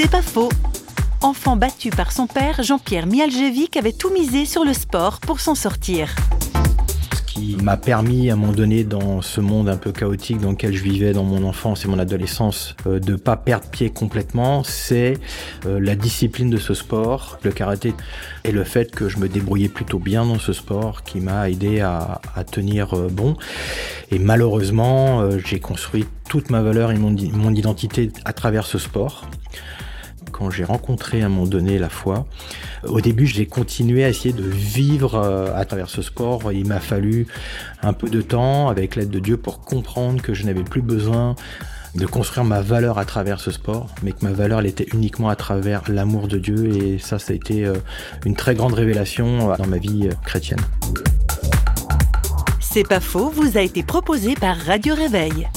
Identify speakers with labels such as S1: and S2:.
S1: C'est pas faux. Enfant battu par son père, Jean-Pierre Mialjevic avait tout misé sur le sport pour s'en sortir
S2: qui m'a permis à un moment donné dans ce monde un peu chaotique dans lequel je vivais dans mon enfance et mon adolescence euh, de pas perdre pied complètement, c'est euh, la discipline de ce sport, le karaté et le fait que je me débrouillais plutôt bien dans ce sport qui m'a aidé à, tenir euh, bon. Et malheureusement, j'ai construit toute ma valeur et mon identité à travers ce sport quand j'ai rencontré à un moment donné la foi, au début, j'ai continué à essayer de vivre euh, à travers ce sport. Il m'a fallu un peu de temps, avec l'aide de Dieu, pour comprendre que je n'avais plus besoin de construire ma valeur à travers ce sport, mais que ma valeur, elle était uniquement à travers l'amour de Dieu. Et ça, ça a été euh, une très grande révélation euh, dans ma vie chrétienne.
S1: C'est pas faux, vous a été proposé par Radio Réveil.